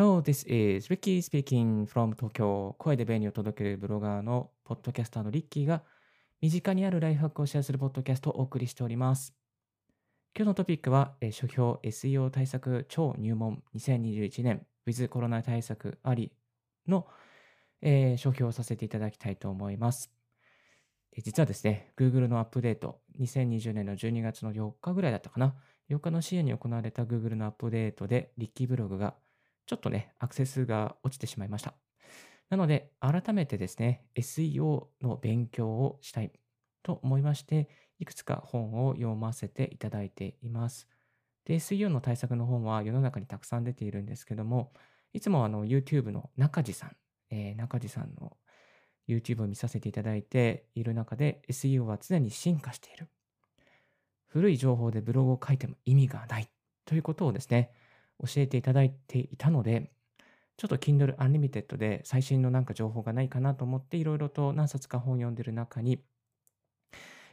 Hello, this is Ricky speaking from Tokyo. 声で便利を届けるブロガーのポッドキャスターのリッキーが身近にあるライフハックをシェアするポッドキャストをお送りしております。今日のトピックは、えー書評 SEO 対策超入門2021年 With コロナ対策ありの、えー書評をさせていただきたいと思います。実はですね、Google のアップデート、2020年の12月の4日ぐらいだったかな。4日の深夜に行われた Google のアップデートで、リッキーブログがちょっとね、アクセスが落ちてしまいました。なので、改めてですね、SEO の勉強をしたいと思いまして、いくつか本を読ませていただいています。で、SEO の対策の本は世の中にたくさん出ているんですけども、いつもあの YouTube の中地さん、えー中地さんの YouTube を見させていただいている中で SEO は常に進化している。古い情報でブログを書いても意味がないということをですね、教えていただいていたので、ちょっと Kindle Unlimited で最新のなんか情報がないかなと思っていろいろと何冊か本を読んでる中に、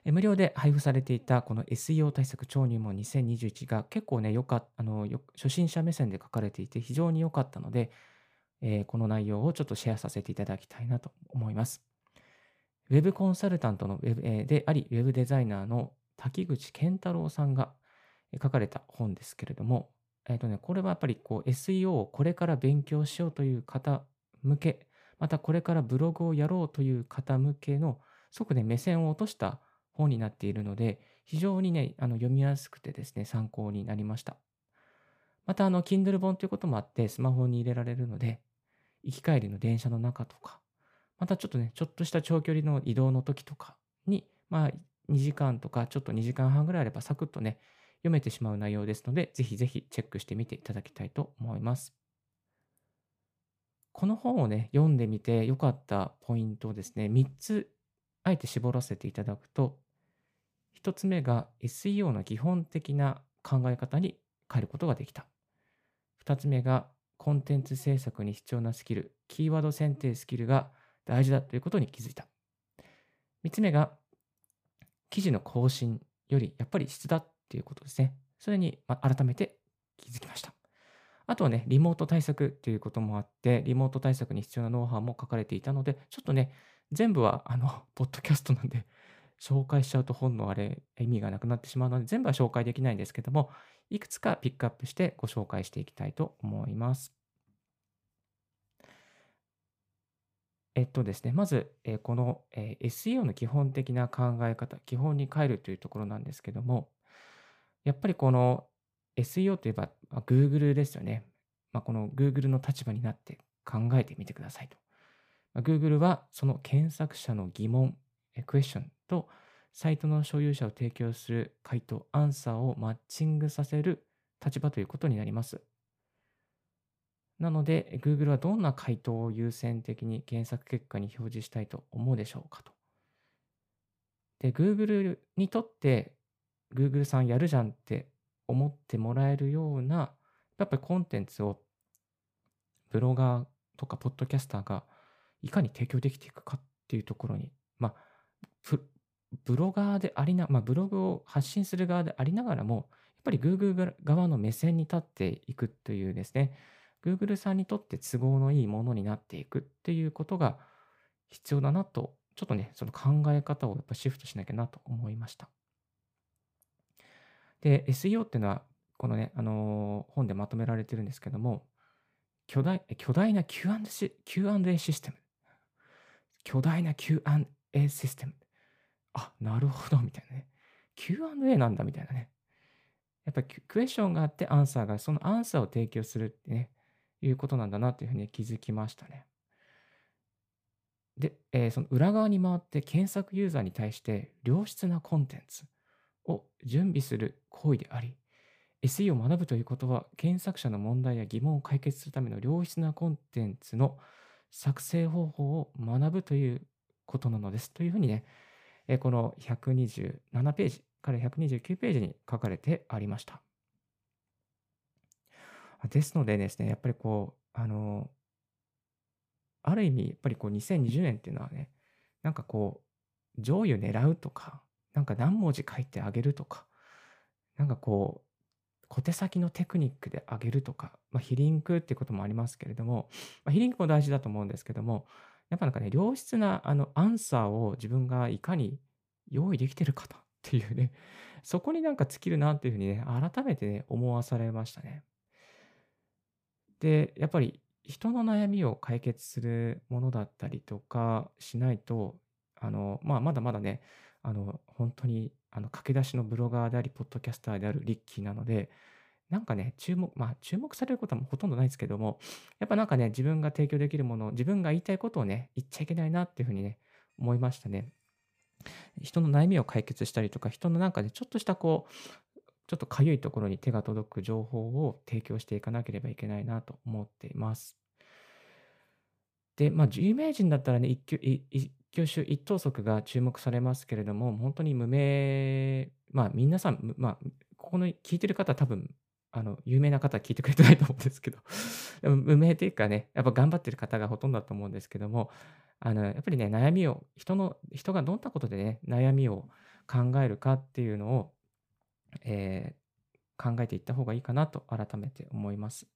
無料で配布されていたこの SEO 対策超入門2021が結構ね、よかっあの初心者目線で書かれていて非常に良かったので、えーこの内容をちょっとシェアさせていただきたいなと思います。ウェブコンサルタントのウェブ、えーであり、ウェブデザイナーの滝口健太郎さんが書かれた本ですけれども、えっ、とね、これはやっぱりこう SEO をこれから勉強しようという方向け、またこれからブログをやろうという方向けの、すごくね、目線を落とした本になっているので、非常にね、あの読みやすくてですね、参考になりました。また、あの、Kindle 本ということもあって、スマホに入れられるので、行き帰りの電車の中とか、またちょっとね、ちょっとした長距離の移動の時とかに、まあ、2時間とか、ちょっと2時間半ぐらいあれば、サクッとね、読めてしまう内容ですので、ぜひぜひチェックしてみていただきたいと思います。この本をね、読んでみて良かったポイントをですね、3つ、あえて絞らせていただくと、1つ目が SEO の基本的な考え方に変えることができた。2つ目がコンテンツ制作に必要なスキル、キーワード選定スキルが大事だということに気づいた。3つ目が記事の更新よりやっぱり質だっっていうことですね。それにま改めて気づきました。あとはね、リモート対策ということもあって、リモート対策に必要なノウハウも書かれていたので、ちょっとね、全部は、あの、ポッドキャストなんで、紹介しちゃうと本のあれ、意味がなくなってしまうので、全部は紹介できないんですけども、いくつかピックアップしてご紹介していきたいと思います。えっとですね、まず、えこの、えー SEO の基本的な考え方、基本に変えるというところなんですけども、やっぱりこの SEO といえば、まあ Google ですよね。まあ、この Google の立場になって考えてみてくださいと。まあ Google はその検索者の疑問、クエスチョンとサイトの所有者を提供する回答、アンサーをマッチングさせる立場ということになります。なので、Google はどんな回答を優先的に検索結果に表示したいと思うでしょうかと。で、Google にとって、Google さんやるじゃんって思ってもらえるような、やっぱりコンテンツをブロガーとかポッドキャスターがいかに提供できていくかっていうところに、まあ、ブロガーでありな、まあ、ブログを発信する側でありながらも、やっぱり Google 側の目線に立っていくというですね、Google さんにとって都合のいいものになっていくっていうことが必要だなと、ちょっとね、その考え方をやっぱシフトしなきゃなと思いました。で、SEO っていうのは、このね、あのー本でまとめられてるんですけども、巨大巨大な Q&A シ Q&A システム。巨大な Q&A システム。あ、なるほど、みたいなね。Q&A なんだ、みたいなね。やっぱクエスチョンがあってアンサーが、そのアンサーを提供するってね、いうことなんだなというふうに気づきましたね。で、えーその裏側に回って検索ユーザーに対して良質なコンテンツを準備する行為であり、SE を学ぶということは、検索者の問題や疑問を解決するための良質なコンテンツの作成方法を学ぶということなのです。というふうにね、この127ページから129ページに書かれてありました。ですのでですね、やっぱりこう、あの、ある意味、やっぱりこう2020年っていうのはね、なんかこう、上位を狙うとか、なんか何文字書いてあげるとか、なんかこう、小手先のテクニックで上げるとか、まあ、ヒリンクってこともありますけれども、まあ、ヒリンクも大事だと思うんですけども、やっぱなんかね、良質なあのアンサーを自分がいかに用意できてるかとっていうね、そこになんか尽きるなっていうふうにね、改めてね、思わされましたね。で、やっぱり人の悩みを解決するものだったりとかしないと、あの、まあ、まだまだね、あの、本当に、あの、駆け出しのブロガーであり、ポッドキャスターであるリッキーなので、なんかね、注目、まあ、注目されることはほとんどないですけども、やっぱなんかね、自分が提供できるもの、自分が言いたいことをね、言っちゃいけないなっていうふうにね、思いましたね。人の悩みを解決したりとか、人のなんかね、ちょっとしたこう、ちょっとかゆいところに手が届く情報を提供していかなければいけないなと思っています。で、まあ、有名人だったらね、一挙一挙手一投足が注目されますけれども、本当に無名、まあ、皆さん、まあ、ここの聞いてる方多分、あの、有名な方は聞いてくれてないと思うんですけど、でも無名っていうかね、やっぱ頑張ってる方がほとんどだと思うんですけども、あの、やっぱりね、悩みを、人の、人がどんなことでね、悩みを考えるかっていうのを、えー、考えていった方がいいかなと改めて思います。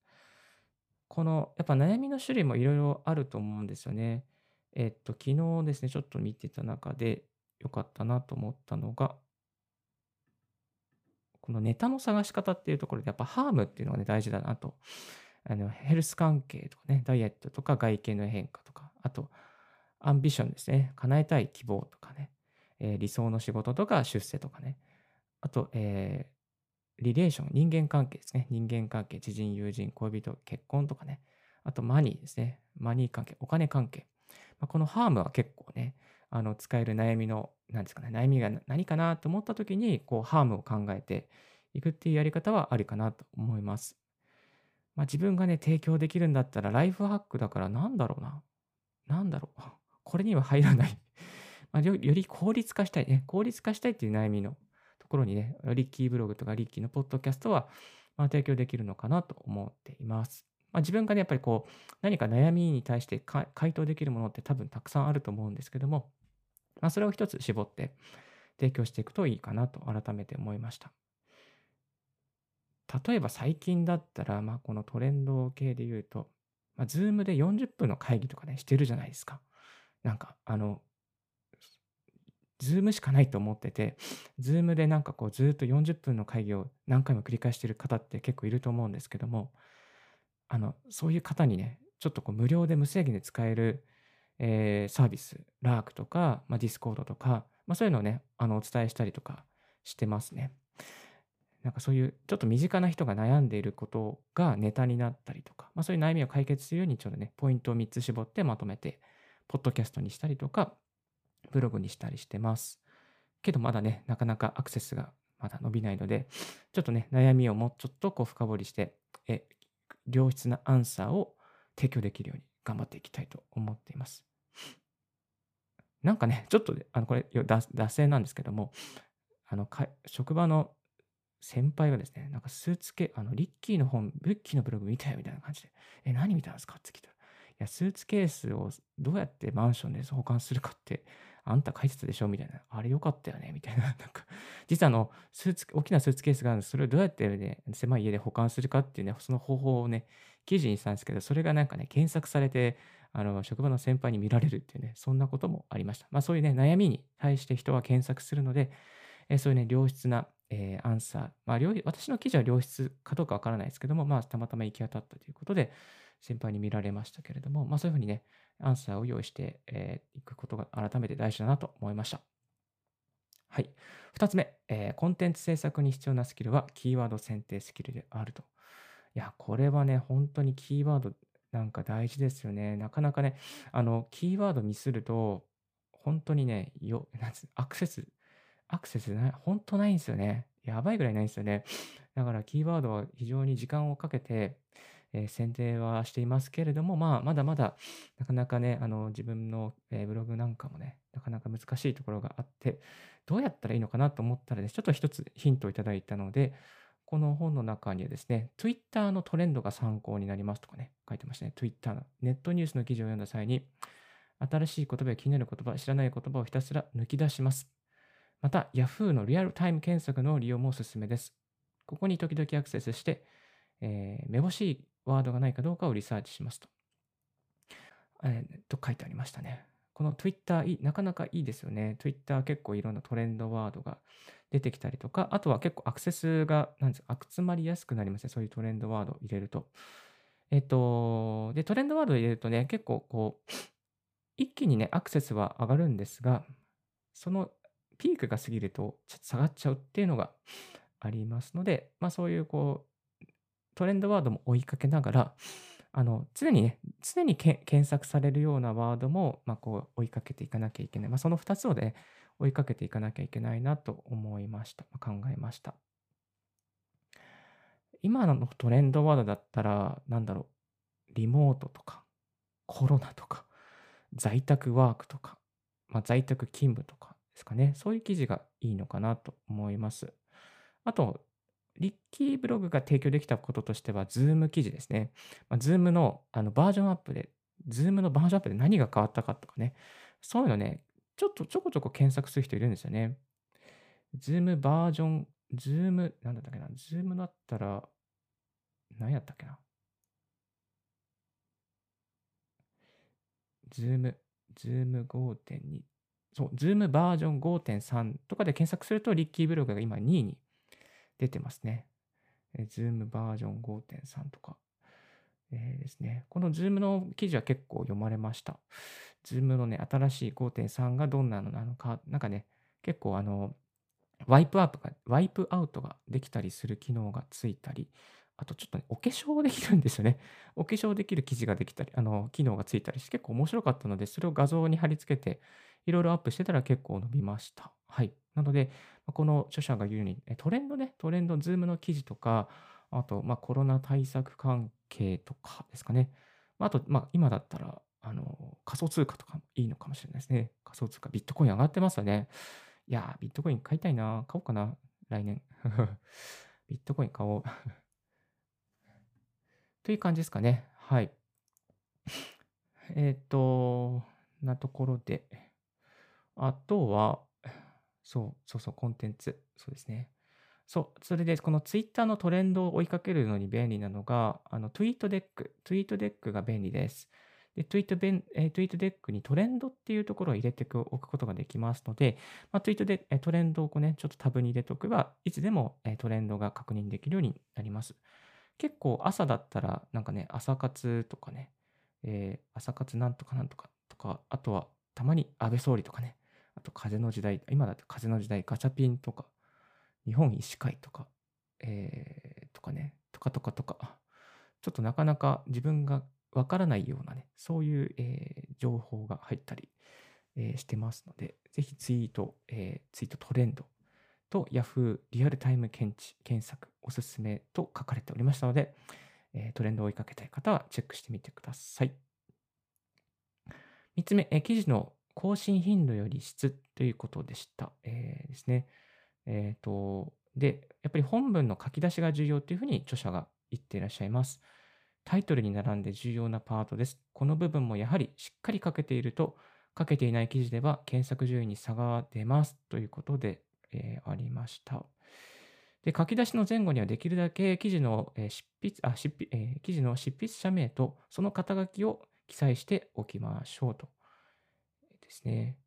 この、やっぱ悩みの種類もいろいろあると思うんですよね。えっと、昨日ですね、ちょっと見てた中で良かったなと思ったのが、このネタの探し方っていうところで、やっぱハームっていうのがね、大事だなと。あのヘルス関係とかね、ダイエットとか外見の変化とか、あと、アンビションですね。叶えたい希望とかね。えー、理想の仕事とか出世とかね。あと、えー、リレーション、人間関係ですね。人間関係、知人、友人、恋人、結婚とかね。あと、マニーですね。マニー関係、お金関係。まあ、このハームは結構ね、あの使える悩みの、何ですかね、悩みが何かなと思った時に、こう、ハームを考えていくっていうやり方はありかなと思います。まあ、自分がね、提供できるんだったら、ライフハックだからなんだろうな。なんだろう。これには入らないまあよ。より効率化したいね。効率化したいっていう悩みのところにね、リッキーブログとかリッキーのポッドキャストは、まあ、提供できるのかなと思っています。まあ、自分がね、やっぱりこう、何か悩みに対して回答できるものって多分たくさんあると思うんですけども、まあ、それを一つ絞って提供していくといいかなと改めて思いました。例えば最近だったら、まあ、このトレンド系で言うと、まあ、 Zoom で40分の会議とかね、してるじゃないですか。なんか、あの、 Zoom しかないと思ってて、 Zoom でなんかこうずっと40分の会議を何回も繰り返してる方って結構いると思うんですけども、あの、そういう方にね、ちょっとこう無料で無制限で使える、えー、サービス、 Lark とか、まあ、 Discord とか、まあ、そういうのをね、あの、お伝えしたりとかしてますね。なんかそういうちょっと身近な人が悩んでいることがネタになったりとか、まあ、そういう悩みを解決するようにちょっとね、ポイントを3つ絞ってまとめて、ポッドキャストにしたりとか、ブログにしたりしてます。けどまだね、なかなかアクセスがまだ伸びないので、ちょっとね、悩みをもうちょっとこう深掘りして、え良質なアンサーを提供できるように頑張っていきたいと思っています。なんかね、ちょっと、あの、これ、脱線なんですけども、あの、職場の先輩がですね、なんかスーツケあの、リッキーの本、リッキーのブログ見たよみたいな感じで、え、何見たんですか？って聞いたら、いや、スーツケースをどうやってマンションで保管するかって、あんた書いてたでしょ？みたいな。あれよかったよね？みたいな。なんか、実はあの、スーツ、大きなスーツケースがあるんです。それをどうやってね、狭い家で保管するかっていうね、その方法をね、記事にしたんですけど、それがなんかね、検索されて、あの、職場の先輩に見られるっていうね、そんなこともありました。まあそういうね、悩みに対して人は検索するので、えそういうね、良質な、えー、アンサー。まあ、私の記事は良質かどうかわからないですけども、まあ、たまたま行き当たったということで、先輩に見られましたけれども、まあそういうふうにね、アンサーを用意してい、えー、くことが改めて大事だなと思いました。はい。二つ目、えー、コンテンツ制作に必要なスキルはキーワード選定スキルであると。いや、これはね、本当にキーワードなんか大事ですよね。なかなかね、あの、キーワードミスると、本当にね、よ、なんつアクセス、アクセスない、本当ないんですよね。やばいぐらいないんですよね。だからキーワードは非常に時間をかけて、えー、選定はしていますけれども、まあ、まだまだ、なかなかね、あの、自分の、えー、ブログなんかもね、なかなか難しいところがあって、どうやったらいいのかなと思ったらです、ね、ちょっと一つヒントをいただいたので、この本の中にはですね、Twitter のトレンドが参考になりますとかね、書いてましたね。Twitter のネットニュースの記事を読んだ際に、新しい言葉や気になる言葉、知らない言葉をひたすら抜き出します。また、Yahoo のリアルタイム検索の利用もおすすめです。ここに時々アクセスして、えーめぼしいワードがないかどうかをリサーチしますと。えーと書いてありましたね。この Twitter、なかなかいいですよね。Twitter 結構いろんなトレンドワードが出てきたりとか、あとは結構アクセスが、なんですか、集まりやすくなりますね。そういうトレンドワードを入れると。えっと、で、トレンドワードを入れるとね、結構こう、一気にね、アクセスは上がるんですが、そのピークが過ぎると、ちょっと下がっちゃうっていうのがありますので、まあそういうこう、トレンドワードも追いかけながら、あの、常にね、常に検索されるようなワードも、まあこう追いかけていかなきゃいけない。まあその2つをね、追いかけていかなきゃいけないなと思いました。考えました。今のトレンドワードだったら、なんだろう、リモートとか、コロナとか、在宅ワークとか、まあ、在宅勤務とかですかね。そういう記事がいいのかなと思います。あと、リッキーブログが提供できたこととしては、 Zoom 記事ですね。まあ、 Zoom のあのバージョンアップで、 Zoom のバージョンアップで何が変わったかとかね。そういうのね、ちょっとちょこちょこ検索する人いるんですよね。Zoom バージョン、 Zoom、なんだったっけな、 Zoom だったら、何やったっけな。 Zoom、Zoom 5.2。そう、 Zoom バージョン5.3とかで検索すると、リッキーブログが今2位に出てますね。えー、 Zoom バージョン5.3とか。えーですね。この Zoom の記事は結構読まれました。Zoomのね、新しい5.3がどんなのなのか、なんかね、結構あの、ワイプアップが、ワイプアウトができたりする機能がついたり、あとちょっとね、お化粧できるんですよね。お化粧できる記事ができたり、あの、機能がついたりして結構面白かったので、それを画像に貼り付けて、いろいろアップしてたら結構伸びました。はい。なので、この著者が言うように、トレンドね、トレンド、 Zoomの記事とか、あと、まあ、コロナ対策関係とかですかね。あ、と、まあ、今だったら、あの、仮想通貨とかもいいのかもしれないですね。仮想通貨、ビットコイン上がってますよね。いやー、ビットコイン買いたいな。買おうかな。来年。ビットコイン買おう。という感じですかね。はい。えっ、と、なところで。あとは、そう、そうそう、コンテンツ。そうですね。そう、それで、このツイッターのトレンドを追いかけるのに便利なのが、あの、ツイートデック。ツイートデックが便利です。で、ツイートベン、えーツイートデックにトレンドっていうところを入れておくことができますので、まあ、ツイートで、えートレンドをこうね、ちょっとタブに入れておけば、いつでも、えートレンドが確認できるようになります。結構朝だったら、なんかね、朝活とかね、えー朝活なんとかなんとかとか、あとはたまに安倍総理とかね、あと風の時代、今だって風の時代、ガチャピンとか、日本医師会とか、えーとかね、とかとかとか、ちょっとなかなか自分がわからないようなね、そういう、えー情報が入ったり、えーしてますので、ぜひツイート、えーツイートトレンドと Yahoo リアルタイム検知検索おすすめと書かれておりましたので、えートレンドを追いかけたい方はチェックしてみてください。3つ目、えー記事の更新頻度より質ということでした。えーですね。えっ、と、で、やっぱり本文の書き出しが重要というふうに著者が言っていらっしゃいます。タイトルに並んで重要なパートです。この部分もやはりしっかり書けていると、書けていない記事では検索順位に差が出ますということで、えーありました。で、書き出しの前後にはできるだけ記事の、執筆、あ、執筆、えー記事の執筆者名とその肩書きを記載しておきましょうと。ですね。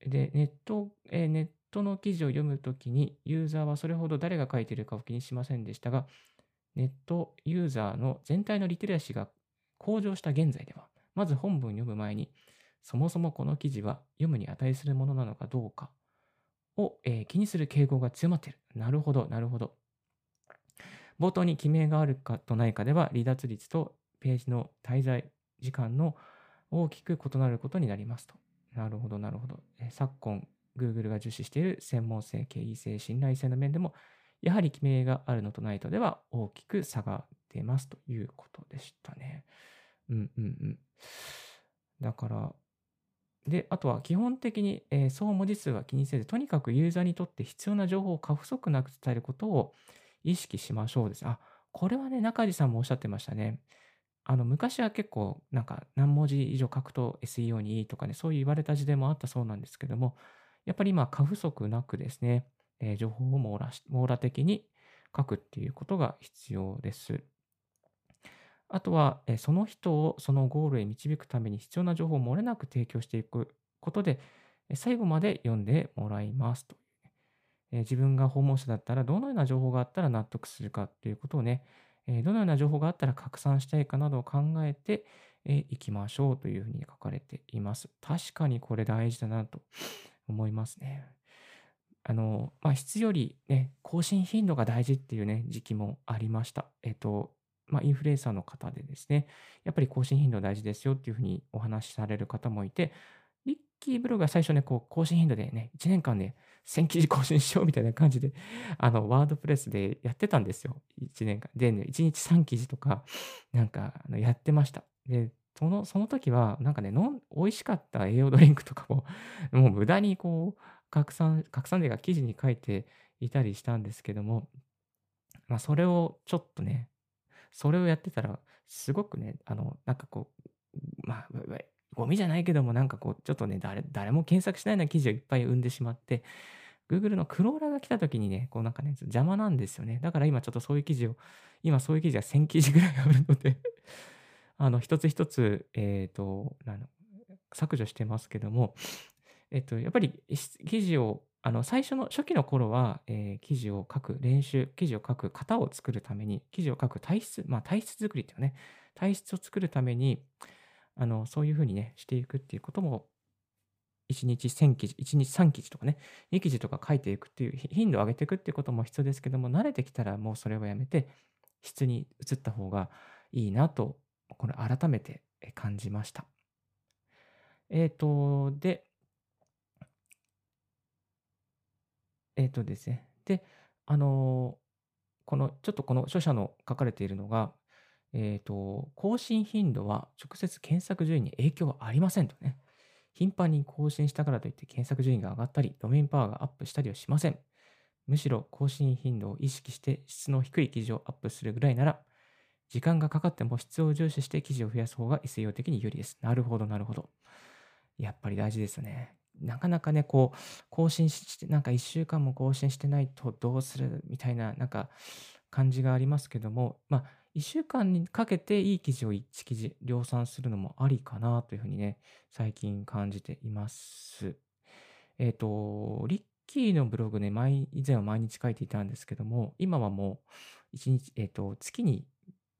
で、ネット、えネットの記事を読むときに、ユーザーはそれほど誰が書いているかを気にしませんでしたが、ネットユーザーの全体のリテラシーが向上した現在では、まず本文読む前に、そもそもこの記事は読むに値するものなのかどうかを、えー気にする傾向が強まっている。なるほど、なるほど。冒頭に記名があるかとないかでは、離脱率とページの滞在時間の大きく異なることになりますと。なるほど、なるほど。え昨今、Google が重視している専門性、敬意性、信頼性の面でも、やはり記名があるのとないとでは大きく差が出ますということでしたね。うんうんうん。だから、で、あとは基本的に、えー総文字数は気にせず、とにかくユーザーにとって必要な情報を過不足なく伝えることを意識しましょうです。あ、これはね、中地さんもおっしゃってましたね。あの、昔は結構、なんか何文字以上書くと SEO にいいとかね、そう言われた時代もあったそうなんですけども、やっぱり今、過不足なくですね、えー情報を網羅網羅的に書くっていうことが必要です。あとは、えーその人をそのゴールへ導くために必要な情報を漏れなく提供していくことで、最後まで読んでもらいますと。えー自分が訪問者だったらどのような情報があったら納得するかということをね、えどのような情報があったら拡散したいかなどを考えてい、きましょうというふうに書かれています。確かにこれ大事だなと思いますね。あの、まあ、質よりね、更新頻度が大事っていうね、時期もありました。えっと、まあ、インフルエンサーの方でですね、やっぱり更新頻度大事ですよっていうふうにお話しされる方もいて、リッキーブログは最初ね、こう、更新頻度でね、1年間で1000記事更新しようみたいな感じで、あの、ワードプレスでやってたんですよ。1年間。で、ね、1日3記事とか、なんか、やってました。で、その、その時は、なんかね、の美味しかった栄養ドリンクとかも、もう無駄にこう、拡散、拡散でが記事に書いていたりしたんですけども、まあ、それをちょっとね、それをやってたら、すごくね、あの、なんかこう、まあ、ゴミじゃないけども、なんかこう、ちょっとね、誰誰も検索しないような記事をいっぱい生んでしまって、Google のクローラーが来た時にね、こうなんかね、邪魔なんですよね。だから今ちょっとそういう記事を、今そういう記事が1000記事ぐらいあるので あの、一つ一つ、えっ、と、削除してますけども、えっと、やっぱり記事を、あの、最初の初期の頃は、えー記事を書く練習、記事を書く型を作るために、記事を書く体質、まあ体質作りっていうね、体質を作るために、あの、そういうふうにね、していくっていうことも、1日1000記事、1日3記事とかね、2記事とか書いていくっていう、頻度を上げていくっていうことも必要ですけども、慣れてきたらもうそれはやめて、質に移った方がいいなと、これ改めて感じました。えっ、と、で、えっ、とですね。で、あのこの、ちょっとこの著者の書かれているのが、えっ、と、更新頻度は直接検索順位に影響はありませんとね。頻繁に更新したからといって検索順位が上がったり、ドメインパワーがアップしたりはしません。むしろ更新頻度を意識して質の低い記事をアップするぐらいなら、時間がかかっても質を重視して記事を増やす方が SEO 的に有利です。なるほど、なるほど。やっぱり大事ですね。なかなかね、こう、更新して、なんか1週間も更新してないとどうするみたいな、なんか感じがありますけども、まあ、1週間にかけていい記事を1記事量産するのもありかなというふうにね、最近感じています。えっ、と、リッキーのブログね、毎以前は毎日書いていたんですけども、今はもう1日、えっ、と、月に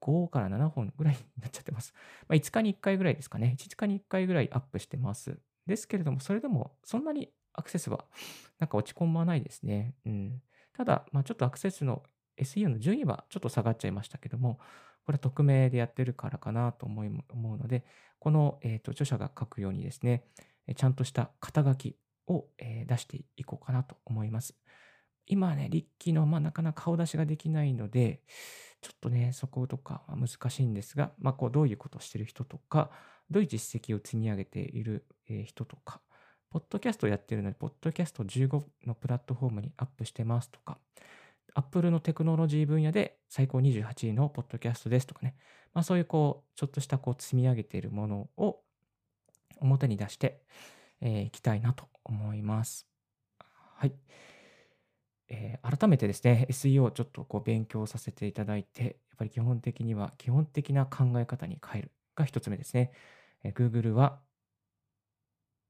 5から7本ぐらいになっちゃってます。まあ、5日に1回ぐらいですかね。5日に1回ぐらいアップしてます。ですけれども、それでもそんなにアクセスはなんか落ち込まないですね。うん。ただ、まあ、ちょっとアクセスの SEO の順位はちょっと下がっちゃいましたけども、これは匿名でやってるからかなと思うので、この、えー、と著者が書くようにですね、ちゃんとした肩書きを、えー出していこうかなと思います。今はね、リッキーの、まあ、なかなか顔出しができないので、ちょっとね、そことかは難しいんですが、まあ、こうどういうことをしてる人とか、どういう実績を積み上げている人とか、ポッドキャストをやってるので、ポッドキャスト15のプラットフォームにアップしてますとか、Apple のテクノロジー分野で最高28位のポッドキャストですとかね、まあ、そういうこう、ちょっとしたこう積み上げているものを表に出してい、えーきたいなと思います。はい。えー改めてですね、SEO をちょっとこう勉強させていただいて、やっぱり基本的には基本的な考え方に変えるが一つ目ですね。えー Google は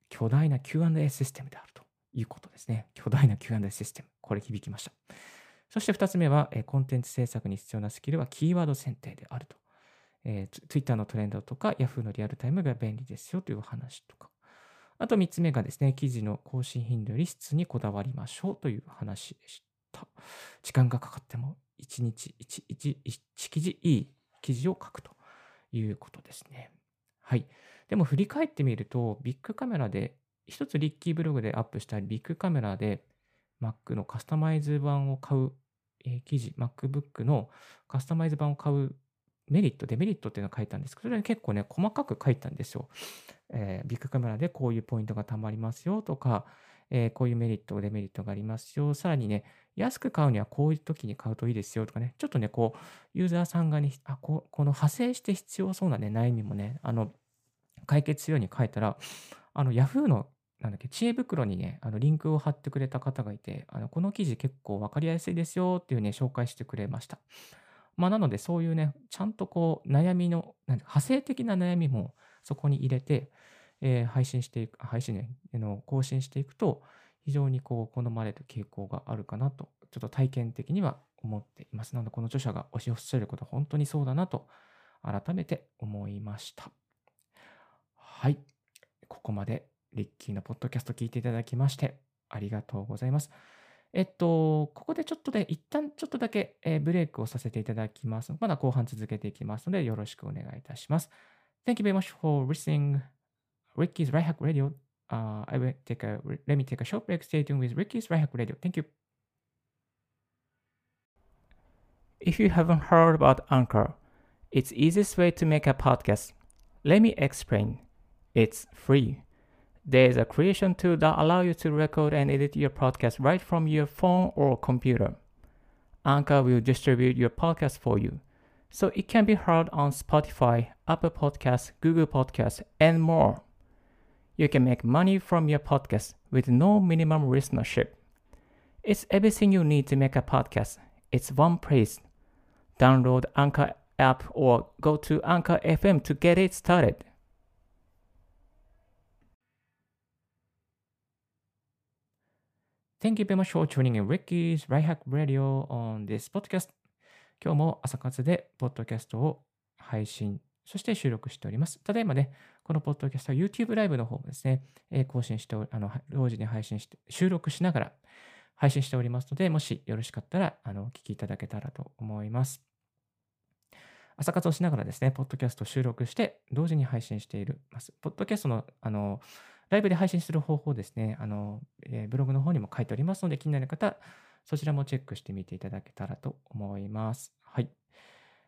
巨大な Q&A システムであるということですね。巨大な Q&A システム。これ響きました。そして二つ目は、えコンテンツ制作に必要なスキルはキーワード選定であると。えー、Twitter のトレンドとか Yahoo のリアルタイムが便利ですよという話とか。あと3つ目がですね、記事の更新頻度より質にこだわりましょうという話でした。時間がかかっても1日 1, 1, 1記事、いい記事を書くということですね。はい。でも振り返ってみると、ビッグカメラで、一つリッキーブログでアップしたビッグカメラで Mac のカスタマイズ版を買う、えー記事、MacBook のカスタマイズ版を買うメリット、デメリットっていうのを書いたんですけど、それは結構ね、細かく書いたんですよ。えービッグカメラでこういうポイントがたまりますよとか、えーこういうメリット、デメリットがありますよ。さらにね、安く買うにはこういう時に買うといいですよとかね、ちょっとね、こう、ユーザーさんがね、あここの派生して必要そうなね、悩みもね、あの、解決するように書いたら、あの、Yahoo のなんだっけ、知恵袋にね、あのリンクを貼ってくれた方がいて、あのこの記事結構わかりやすいですよっていうね、紹介してくれました。まあ、なので、そういうね、ちゃんとこう、悩みの、なん派生的な悩みもそこに入れて、えー配信していく、配信ね、あの更新していくと、非常にこう、好まれる傾向があるかなと、ちょっと体験的には思っています。なので、この著者が推し進めることは本当にそうだなと、改めて思いました。はい。ここまでリッキーのポッドキャスト聞いていただきまして、ありがとうございます。えっと、ここでちょっとで、一旦ちょっとだけ、えーブレイクをさせていただきます。まだ後半続けていきますので、よろしくお願いいたします。Thank you very much for listening Ricky's Right Hack Radio. Uh, I will take a, let me take a short break. Stay tuned with Ricky's Right Hack Radio. Thank you. If you haven't heard about Anchor, it's easiest way to make a podcast. Let me explain. It's free. There is a creation tool that allow you to record and edit your podcast right from your phone or computer. Anchor will distribute your podcast for you, so it can be heard on Spotify, Apple Podcasts, Google Podcasts, and more. You can make money from your podcast with no minimum listenership. It's everything you need to make a podcast. It's one place. Download Anchor app or go to Anchor FM to get it started. Thank you very much for tuning in Ricky's Right Hack Radio on this podcast. 今日も朝活でポッドキャストを配信、そして収録しております。ただいまね、このポッドキャストは YouTube ライブの方もですね、えー更新して、あの、同時に配信して、収録しながら配信しておりますので、もしよろしかったら、あの、お聞きいただけたらと思います。朝活をしながらですね、ポッドキャスト収録して、同時に配信しているます。ポッドキャストの、あの、ライブで配信する方法ですね、あの、えーブログの方にも書いておりますので、気になる方、そちらもチェックしてみていただけたらと思います。はい。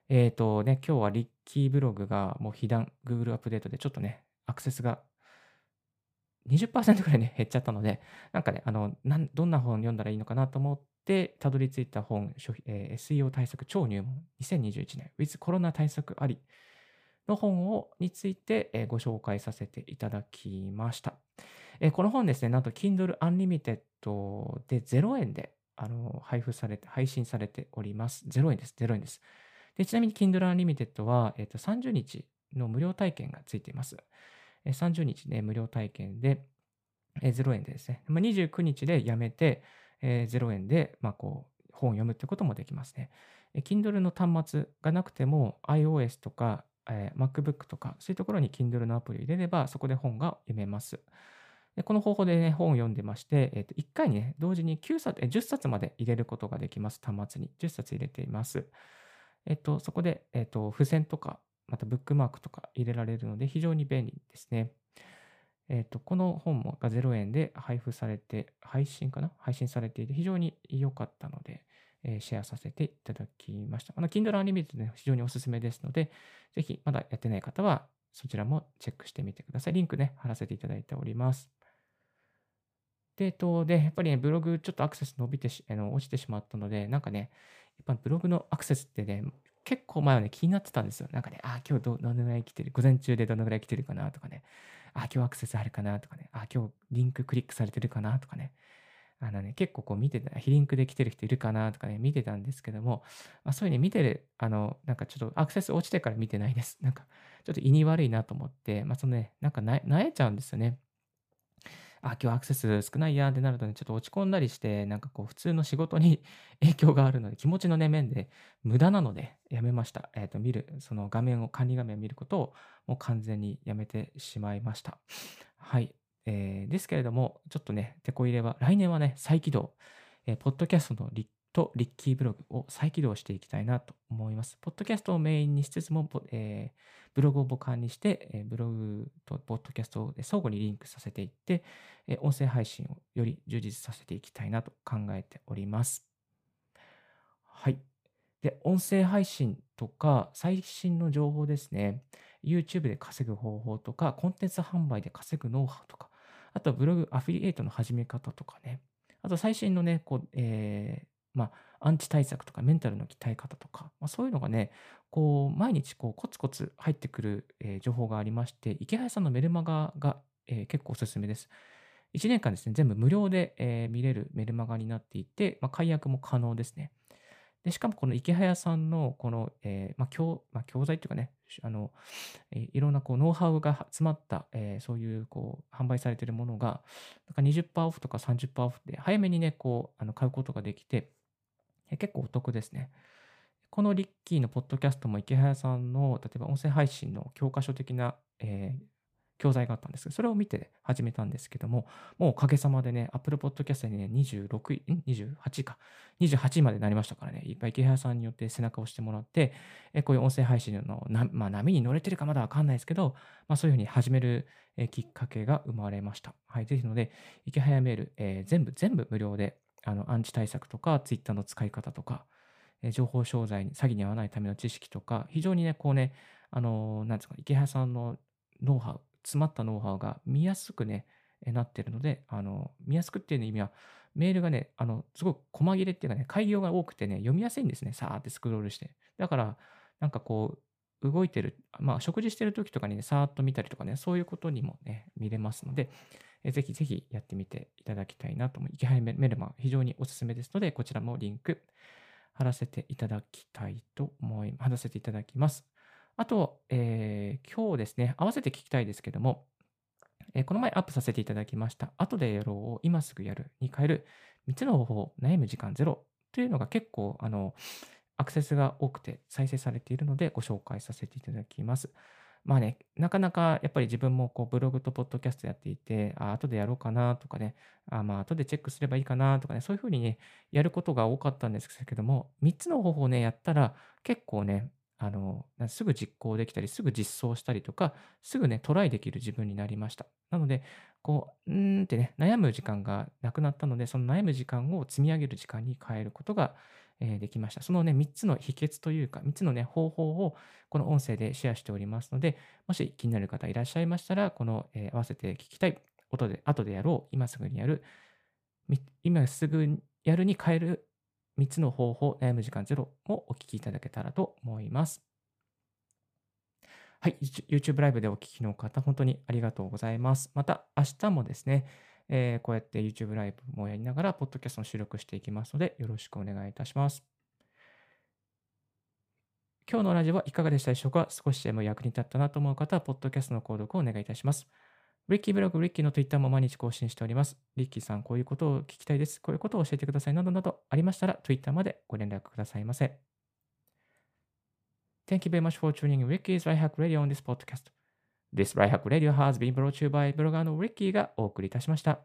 えっ、とね、今日はリッキーブログがもう被弾、Google アップデートでちょっとね、アクセスが20%ぐらいね、減っちゃったので、なんかね、あの、なんどんな本読んだらいいのかなと思って、たどり着いた本、えー SEO 対策超入門2021年 with コロナ対策ありの本をについて、ご紹介させていただきました。この本ですね、なんと Kindle Unlimited で0円で配布されて、配信されております。0円です。0円です。でちなみに Kindle Unlimited は、えーと30日の無料体験がついています。30日ね、無料体験で、え0円でですね、まあ、29日でやめて、え0円で、まあ、こう本を読むってこともできますね。Kindle の端末がなくても iOS とか、えー MacBook とかそういうところに Kindle のアプリを入れればそこで本が読めます。でこの方法でね、本を読んでまして、えーと1回にね、同時に9冊、えー10冊まで入れることができます。端末に。10冊入れています。えっと、そこで、えっと、付箋とか、またブックマークとか入れられるので、非常に便利ですね。えっと、この本もが0円で配布されて、配信かな？配信されていて、非常に良かったので、えシェアさせていただきました。あの、Kindle Unlimited ね、非常におすすめですので、ぜひ、まだやってない方は、そちらもチェックしてみてください。リンクね、貼らせていただいております。で、えっと、で、やっぱりね、ブログちょっとアクセス伸びてし、あの落ちてしまったので、なんかね、やっぱブログのアクセスってね、結構前はね、気になってたんですよ。なんかね、あ、今日どどのぐらい来てる、午前中でどのぐらい来てるかな？とかね、あ、今日アクセスあるかな？とかね、あ、今日リンククリックされてるかな？とかね、あのね、結構こう見てた、非リンクで来てる人いるかなとかね、見てたんですけども、まあ、そういうね、見てる、あの、なんかちょっとアクセス落ちてから見てないです。なんか、ちょっと胃に悪いなと思って、まあ、そのね、なんかな、なえちゃうんですよね。あ、今日アクセス少ないやんってなるとね、ちょっと落ち込んだりして、なんかこう、普通の仕事に 影響があるので、気持ちのね、面で無駄なので、やめました。えっ、と、見る、その画面を、管理画面を見ることを、もう完全にやめてしまいました。はい。えーですけれども、ちょっとね、手こ入れは、来年はね、再起動、えーポッドキャストのリとリッキーブログを再起動していきたいなと思います。ポッドキャストをメインにしつつも、えーブログを母艦にして、えーブログとポッドキャストを相互にリンクさせていって、えー音声配信をより充実させていきたいなと考えております。はい。で、音声配信とか最新の情報ですね。YouTube で稼ぐ方法とか、コンテンツ販売で稼ぐノウハウとか、あとブログアフィリエイトの始め方とかね。あと最新のね、こう、えーまあ、アンチ対策とかメンタルの鍛え方とか、まあ、そういうのがね、こう、毎日こう、コツコツ入ってくる、えー情報がありまして、池原さんのメルマガが、えー結構おすすめです。1年間ですね、全部無料で、えー見れるメルマガになっていて、まあ、解約も可能ですね。で、しかもこの池早さんのこの、えーまあ教まあ、教材というかね、あの、えいろんなこうノウハウが詰まった、えーそういうこう販売されているものが、なんか20%オフとか30%オフで早めにね、こうあの買うことができて、え結構お得ですね。このリッキーのポッドキャストも池早さんの、例えば音声配信の教科書的な、えー教材があったんですけど、それを見て始めたんですけども、もうおかげさまでね、Apple Podcast にね、26位、ん ?28 位か。28位までなりましたからね、いっぱい池原さんによって背中を押してもらって、えこういう音声配信のな、まあ、波に乗れてるかまだわかんないですけど、まあ、そういうふうに始めるえきっかけが生まれました。はい。ぜひので、池早メール、えー全部、全部無料で、あの、アンチ対策とか、Twitter の使い方とか、え情報商材に、詐欺に遭わないための知識とか、非常にね、こうね、あのーなんですか、池原さんのノウハウ、詰まったノウハウが見やすくね、なってるので、あの、見やすくっていう意味は、メールがね、あの、すごく細切れっていうかね、開業が多くてね、読みやすいんですね。さーってスクロールして。だから、なんかこう、動いてる、まあ、食事してる時とかにね、さーっと見たりとかね、そういうことにもね、見れますので、えぜひぜひやってみていただきたいなと思う。池原メルマ、非常におすすめですので、こちらもリンク貼らせていただきたいと思い、貼らせていただきます。あと、えー今日ですね、合わせて聞きたいですけども、えーこの前アップさせていただきました、後でやろうを今すぐやるに変える3つの方法、悩む時間ゼロというのが結構、あの、アクセスが多くて再生されているのでご紹介させていただきます。まあね、なかなかやっぱり自分もこうブログとポッドキャストやっていて、あ、後でやろうかなとかね、あ、まあ後でチェックすればいいかなとかね、そういうふうにね、やることが多かったんですけども、3つの方法をね、やったら結構ね、あの、すぐ実行できたり、すぐ実装したりとか、すぐね、トライできる自分になりました。なので、こう、うーんってね、悩む時間がなくなったので、その悩む時間を積み上げる時間に変えることが、えーできました。そのね、3つの秘訣というか、3つのね、方法をこの音声でシェアしておりますので、もし気になる方いらっしゃいましたら、この、えー合わせて聞きたい、音で、後でやろう、今すぐにやる、今すぐやるに変える3つの方法、悩む時間ゼロをお聞きいただけたらと思います。はい、YouTube ライブでお聞きの方、本当にありがとうございます。また、明日もですね、えーこうやって YouTube ライブもやりながら、ポッドキャストの収録していきますので、よろしくお願いいたします。今日のラジオはいかがでしたでしょうか？少しでも役に立ったなと思う方は、ポッドキャストの購読をお願いいたします。リッキーブログ、リッキーの Twitter も毎日更新しております。リッキーさん、こういうことを聞きたいです。こういうことを教えてください。などなどありましたら、Twitter までご連絡くださいませ。Thank you very much for tuning in Ricky's Right Hack Radio on this podcast. This Right Hack Radio has been brought to you by ブロガーの Ricky がお送りいたしました。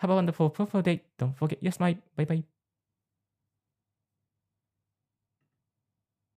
Have a wonderful, fruitful day. Don't forget your smile. Bye bye.